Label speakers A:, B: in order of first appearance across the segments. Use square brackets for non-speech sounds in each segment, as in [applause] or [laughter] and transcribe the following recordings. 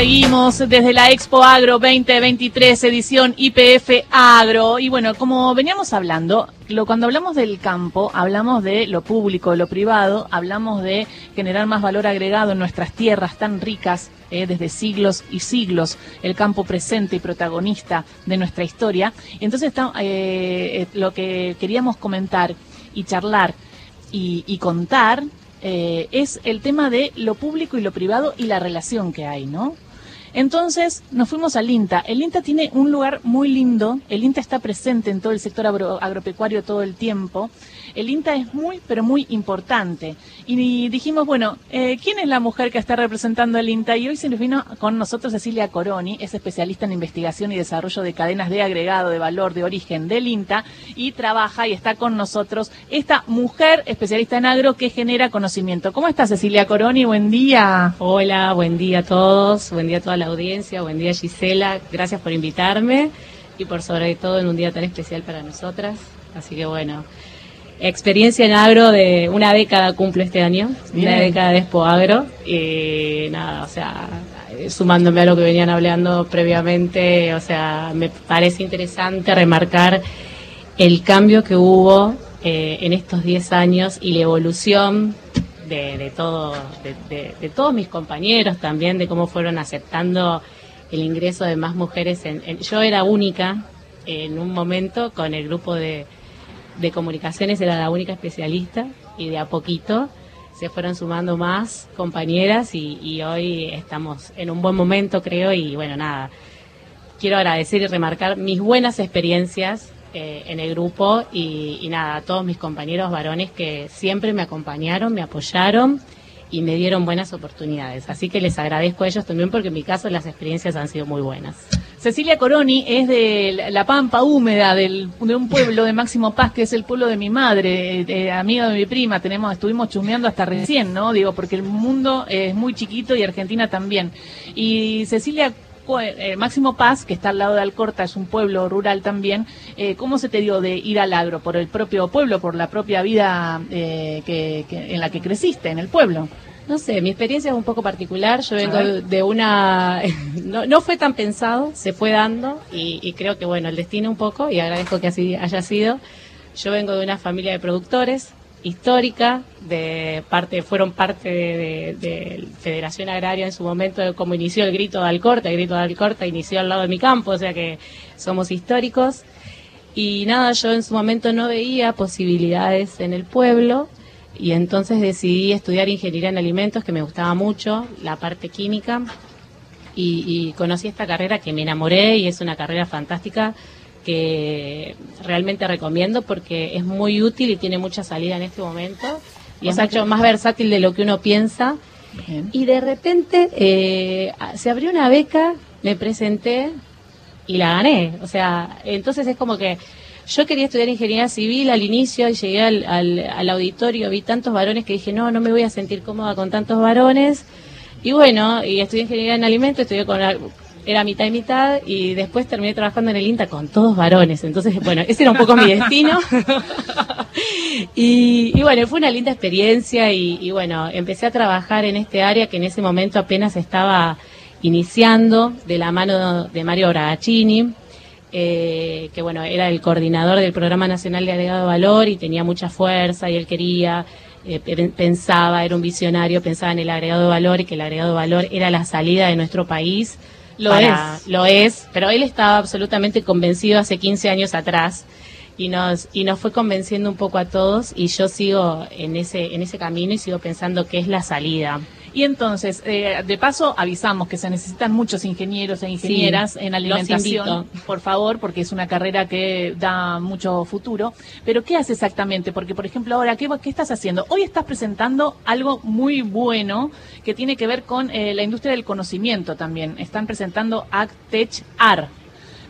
A: seguimos desde la Expo Agro 2023, edición IPF Agro. Y bueno, como veníamos hablando, lo, cuando hablamos del campo, hablamos de lo público, lo privado, hablamos de generar más valor agregado en nuestras tierras tan ricas eh, desde siglos y siglos, el campo presente y protagonista de nuestra historia. Entonces eh, eh, lo que queríamos comentar y charlar y, y contar eh, es el tema de lo público y lo privado y la relación que hay, ¿no? Entonces nos fuimos al INTA. El INTA tiene un lugar muy lindo. El INTA está presente en todo el sector agropecuario todo el tiempo. El INTA es muy, pero muy importante. Y dijimos, bueno, eh, ¿quién es la mujer que está representando el INTA? Y hoy se nos vino con nosotros Cecilia Coroni, es especialista en investigación y desarrollo de cadenas de agregado de valor de origen del INTA y trabaja y está con nosotros esta mujer especialista en agro que genera conocimiento. ¿Cómo está Cecilia Coroni? Buen día.
B: Hola, buen día a todos, buen día a toda la audiencia, buen día Gisela, gracias por invitarme y por sobre todo en un día tan especial para nosotras. Así que bueno, experiencia en agro de una década cumple este año, una década de Expo Agro. Y nada, o sea, sumándome a lo que venían hablando previamente, o sea, me parece interesante remarcar el cambio que hubo eh, en estos 10 años y la evolución de, todo, de, todos mis compañeros también, de cómo fueron aceptando el ingreso de más mujeres. En, yo era única en un momento con el grupo de, comunicaciones, era la única especialista y de a poquito se fueron sumando más compañeras y, hoy estamos en un buen momento creo y bueno nada quiero agradecer y remarcar mis buenas experiencias eh, en el grupo y, nada, a todos mis compañeros varones que siempre me acompañaron, me apoyaron y me dieron buenas oportunidades. Así que les agradezco a ellos también porque en mi caso las experiencias han sido muy buenas.
A: Cecilia Coroni es de la Pampa Húmeda, del, de un pueblo de Máximo Paz, que es el pueblo de mi madre, eh, amiga de mi prima. Tenemos, estuvimos chumeando hasta recién, ¿no? Digo, porque el mundo es muy chiquito y Argentina también. Y Cecilia eh, Máximo Paz, que está al lado de Alcorta, es un pueblo rural también. Eh, ¿Cómo se te dio de ir al agro? ¿Por el propio pueblo, por la propia vida eh, que, en la que creciste, en el pueblo?
B: No sé, mi experiencia es un poco particular. Yo vengo de una. [laughs] No, fue tan pensado, se fue dando y, y, creo que, bueno, el destino un poco, y agradezco que así haya sido. Yo vengo de una familia de productores, histórica, de parte, fueron parte de, Federación Agraria en su momento, como inició el grito de Alcorta, el grito de Alcorta inició al lado de mi campo, o sea que somos históricos. Y nada, yo en su momento no veía posibilidades en el pueblo y entonces decidí estudiar ingeniería en alimentos, que me gustaba mucho, la parte química, y conocí esta carrera que me enamoré y es una carrera fantástica que realmente recomiendo porque es muy útil y tiene mucha salida en este momento y es mucho más versátil de lo que uno piensa. Y de repente eh, se abrió una beca, me presenté y la gané. O sea, entonces es como que yo quería estudiar ingeniería civil al inicio y llegué al, al auditorio, vi tantos varones que dije, no, no me voy a sentir cómoda con tantos varones. Y bueno, y estudié ingeniería en alimentos, estudié con era mitad y mitad y después terminé trabajando en el INTA con todos varones. Entonces, bueno, ese era un poco mi destino. [laughs] y, bueno, fue una linda experiencia y, bueno, empecé a trabajar en este área que en ese momento apenas estaba iniciando de la mano de Mario Bragacini. Eh, que bueno, era el coordinador del Programa Nacional de Agregado Valor y tenía mucha fuerza y él quería, eh, pensaba, era un visionario, pensaba en el agregado valor y que el agregado valor era la salida de nuestro país lo es. Lo es, pero él estaba absolutamente convencido hace 15 años atrás y nos y nos fue convenciendo un poco a todos y yo sigo en ese en ese camino y sigo pensando que es la salida.
A: Y entonces, eh, de paso, avisamos que se necesitan muchos ingenieros e ingenieras en alimentación, por favor, porque es una carrera que da mucho futuro. Pero, ¿qué hace exactamente? Porque, por ejemplo, ahora, ¿qué, qué estás haciendo? Hoy estás presentando algo muy bueno que tiene que ver con eh, la industria del conocimiento también. Están presentando AgTech AR.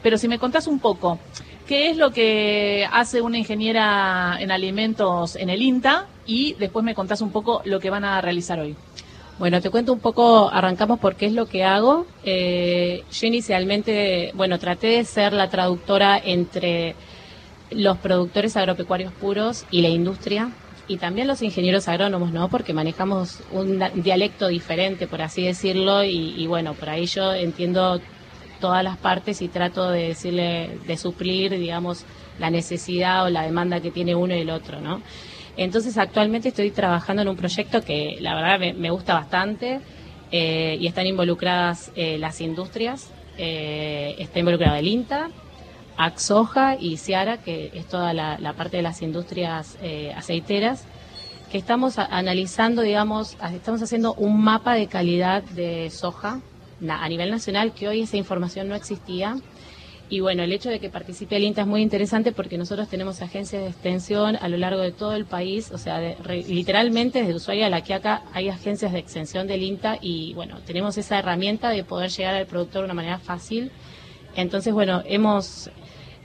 A: Pero si me contás un poco, ¿qué es lo que hace una ingeniera en alimentos en el INTA? Y después me contás un poco lo que van a realizar hoy.
B: Bueno, te cuento un poco, arrancamos por qué es lo que hago. Eh, yo inicialmente, bueno, traté de ser la traductora entre los productores agropecuarios puros y la industria y también los ingenieros agrónomos, ¿no? Porque manejamos un dialecto diferente, por así decirlo, y, y bueno, por ahí yo entiendo todas las partes y trato de decirle, de suplir, digamos, la necesidad o la demanda que tiene uno y el otro, ¿no? Entonces actualmente estoy trabajando en un proyecto que la verdad me, gusta bastante eh, y están involucradas eh, las industrias, eh, está involucrado el INTA, Axoja y Ciara, que es toda la, parte de las industrias aceiteras, que estamos analizando, digamos, estamos haciendo un mapa de calidad de soja a nivel nacional, que hoy esa información no existía y bueno, el hecho de que participe el INTA es muy interesante porque nosotros tenemos agencias de extensión a lo largo de todo el país, o sea, literalmente desde Ushuaia a la acá hay agencias de extensión del INTA y bueno, tenemos esa herramienta de poder llegar al productor de una manera fácil. Entonces, bueno, hemos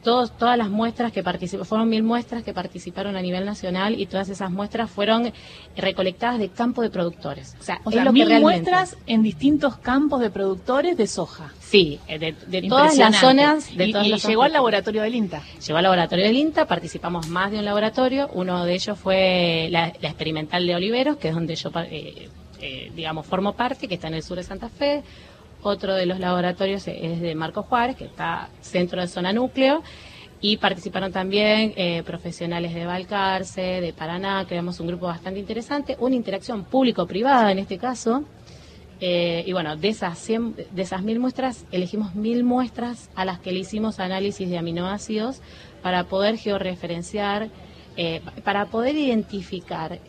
B: todas las muestras que participaron, fueron mil muestras que participaron a nivel nacional y todas esas muestras fueron recolectadas de campo de productores.
A: O sea, mil muestras en distintos campos de productores de soja.
B: Sí, eh, de, todas las zonas. De
A: y, llegó al laboratorio del INTA.
B: Llegó al laboratorio del INTA, participamos más de un laboratorio. Uno de ellos fue la, experimental de Oliveros, que es donde yo, eh, eh, digamos, formo parte, que está en el sur de Santa Fe otro de los laboratorios es de Marco Juárez, que está centro de zona núcleo. Y participaron también eh, profesionales de Valcarce, de Paraná, creamos un grupo bastante interesante, una interacción público-privada en este caso. Eh, y bueno, de esas, mil muestras, elegimos mil muestras a las que le hicimos análisis de aminoácidos para poder georreferenciar, eh, para poder identificar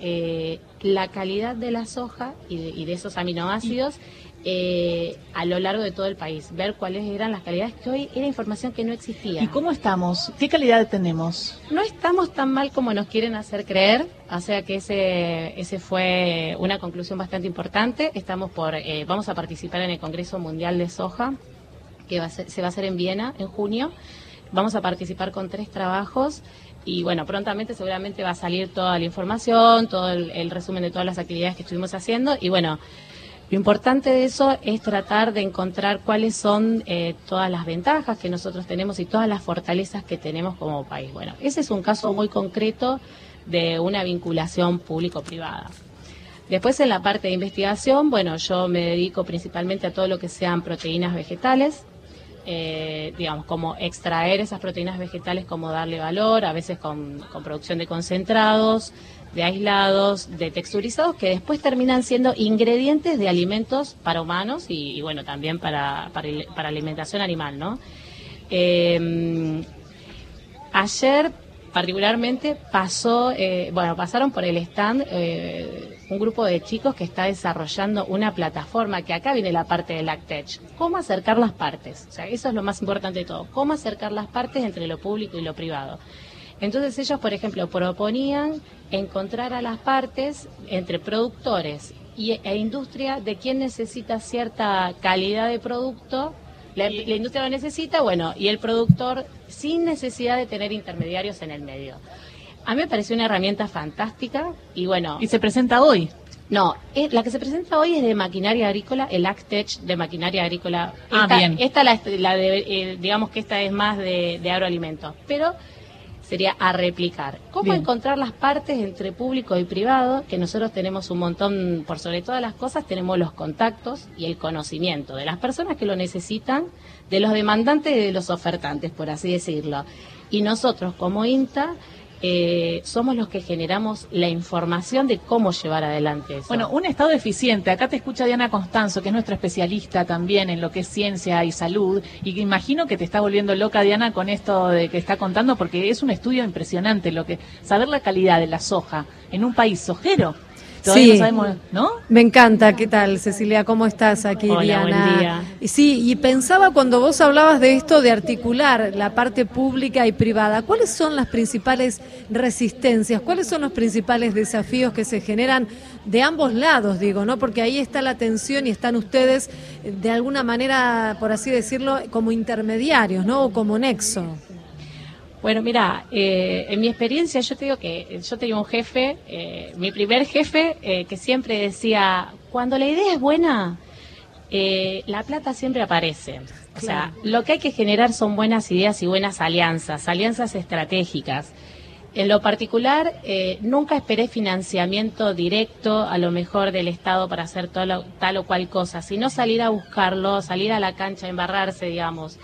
B: la calidad de la soja y de esos aminoácidos eh, a lo largo de todo el país, ver cuáles eran las calidades que hoy era información que no existía.
A: ¿Y cómo estamos? ¿Qué calidad tenemos?
B: No estamos tan mal como nos quieren hacer creer, o sea que ese, ese fue una conclusión bastante importante. Estamos por, eh, vamos a participar en el Congreso Mundial de Soja, que se va a hacer en Viena en junio. Vamos a participar con tres trabajos y bueno, prontamente seguramente va a salir toda la información, todo el resumen de todas las actividades que estuvimos haciendo y bueno, lo importante de eso es tratar de encontrar cuáles son eh, todas las ventajas que nosotros tenemos y todas las fortalezas que tenemos como país. Bueno, ese es un caso muy concreto de una vinculación público-privada. Después en la parte de investigación, bueno, yo me dedico principalmente a todo lo que sean proteínas vegetales, eh, digamos, como extraer esas proteínas vegetales, como darle valor, a veces con producción de concentrados, de aislados, de texturizados, que después terminan siendo ingredientes de alimentos para humanos y, bueno, también para, para, alimentación animal, ¿no? Eh, ayer particularmente pasó, eh, bueno, pasaron por el stand eh, un grupo de chicos que está desarrollando una plataforma, que acá viene la parte de Lactech, cómo acercar las partes, o sea, eso es lo más importante de todo, cómo acercar las partes entre lo público y lo privado. Entonces ellos, por ejemplo, proponían encontrar a las partes entre productores y, e industria de quién necesita cierta calidad de producto. La, industria lo necesita, bueno, y el productor sin necesidad de tener intermediarios en el medio. A mí me pareció una herramienta fantástica y bueno.
A: ¿Y se presenta hoy?
B: No, la que se presenta hoy es de maquinaria agrícola, el Actech de maquinaria agrícola.
A: Ah,
B: esta,
A: bien.
B: Esta, la, de, eh, digamos que esta es más de, de agroalimentos. Pero sería a replicar. ¿Cómo encontrar las partes entre público y privado? Que nosotros tenemos un montón, por sobre todas las cosas, tenemos los contactos y el conocimiento de las personas que lo necesitan, de los demandantes y de los ofertantes, por así decirlo. Y nosotros como INTA eh, somos los que generamos la información de cómo llevar adelante eso.
A: Bueno, un Estado eficiente. Acá te escucha Diana Constanzo, que es nuestra especialista también en lo que es ciencia y salud. Y que imagino que te está volviendo loca, Diana, con esto de que está contando, porque es un estudio impresionante lo que saber la calidad de la soja en un país sojero
C: sí, no Me encanta. ¿Qué tal, Cecilia? ¿Cómo estás aquí, Diana? Y sí, y pensaba cuando vos hablabas de esto de articular la parte pública y privada, ¿cuáles son las principales resistencias? ¿Cuáles son los principales desafíos que se generan de ambos lados, digo, ¿no? Porque ahí está la tensión y están ustedes de alguna manera, por así decirlo, como intermediarios, ¿no? O como nexo.
B: Bueno, mira, eh, en mi experiencia yo te digo que yo tenía un jefe, eh, mi primer jefe, eh, que siempre decía, cuando la idea es buena, la plata siempre aparece. O sea, lo que hay que generar son buenas ideas y buenas alianzas, alianzas estratégicas. en lo particular, eh, nunca esperé financiamiento directo, a lo mejor del Estado, para hacer tal o cual cosa, sino salir a buscarlo, salir a la cancha, embarrarse, digamos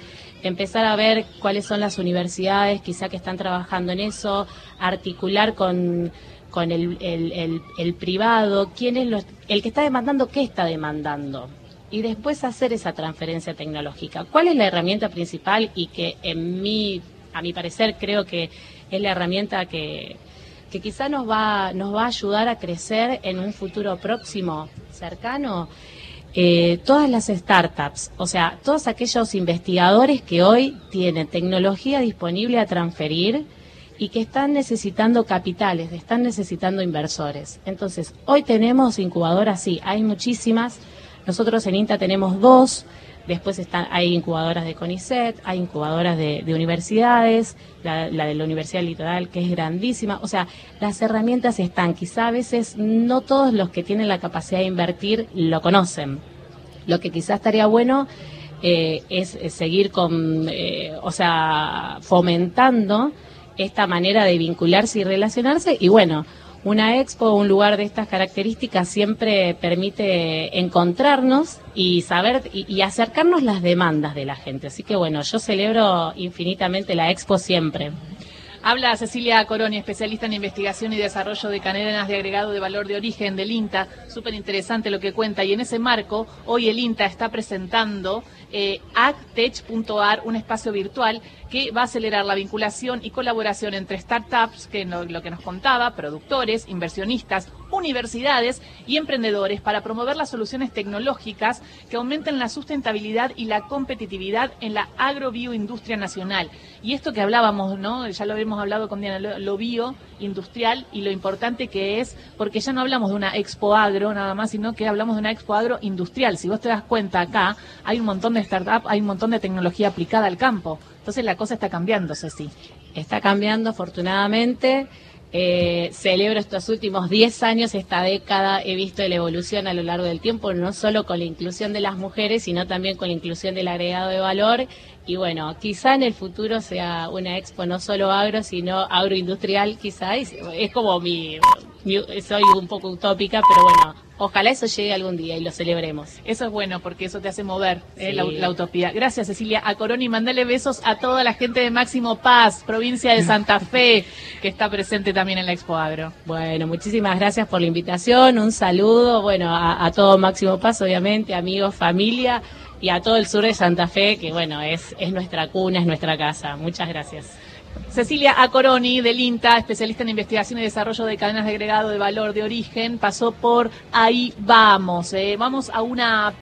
B: empezar a ver cuáles son las universidades quizá que están trabajando en eso, articular con, con el, el, privado, quién es el que está demandando, qué está demandando y después hacer esa transferencia tecnológica. ¿Cuál es la herramienta principal y que en mi, a mi parecer creo que es la herramienta que, que quizá nos va, nos va a ayudar a crecer en un futuro próximo, cercano? Eh, todas las startups, o sea, todos aquellos investigadores que hoy tienen tecnología disponible a transferir y que están necesitando capitales, están necesitando inversores. Entonces, hoy tenemos incubadoras, sí, hay muchísimas, nosotros en INTA tenemos dos, después están, hay incubadoras de CONICET, hay incubadoras de, universidades, la, de la Universidad Litoral, que es grandísima. O sea, las herramientas están, quizá a veces no todos los que tienen la capacidad de invertir lo conocen. Lo que quizás estaría bueno eh, es, seguir con, eh, o sea, fomentando esta manera de vincularse y relacionarse y bueno, una expo, un lugar de estas características siempre permite encontrarnos y saber y, acercarnos las demandas de la gente. Así que bueno, yo celebro infinitamente la expo siempre.
A: Habla Cecilia Coroni, especialista en investigación y desarrollo de cadenas de agregado de valor de origen del INTA. Súper interesante lo que cuenta. Y en ese marco, hoy el INTA está presentando eh, actech.ar, un espacio virtual que va a acelerar la vinculación y colaboración entre startups, que lo que nos contaba, productores, inversionistas, universidades y emprendedores para promover las soluciones tecnológicas que aumenten la sustentabilidad y la competitividad en la agrobioindustria nacional. Y esto que hablábamos, ¿no? Ya lo habíamos hablado con Diana, lo, lo bioindustrial y lo importante que es, porque ya no hablamos de una expo agro nada más, sino que hablamos de una expo agro industrial. Si vos te das cuenta acá, hay un montón de startups, hay un montón de tecnología aplicada al campo. Entonces la cosa está cambiando, Ceci.
B: Está cambiando, afortunadamente. Eh, celebro estos últimos 10 años, esta década, he visto la evolución a lo largo del tiempo, no solo con la inclusión de las mujeres, sino también con la inclusión del agregado de valor. Y bueno, quizá en el futuro sea una expo no solo agro, sino agroindustrial, quizá. Es, como mi, soy un poco utópica, pero bueno, Ojalá eso llegue algún día y lo celebremos.
A: Eso es bueno porque eso te hace mover eh, la, utopía. Gracias Cecilia. A Coroni, mandale besos a toda la gente de Máximo Paz, provincia de Santa Fe, que está presente también en la Expo Agro.
B: Bueno, muchísimas gracias por la invitación. Un saludo, bueno, a, todo Máximo Paz, obviamente, amigos, familia y a todo el sur de Santa Fe, que bueno, es, es nuestra cuna, es nuestra casa. Muchas gracias.
A: Cecilia Acoroni, del INTA, especialista en investigación y desarrollo de cadenas de agregado de valor de origen, pasó por Ahí Vamos. Eh. Vamos a una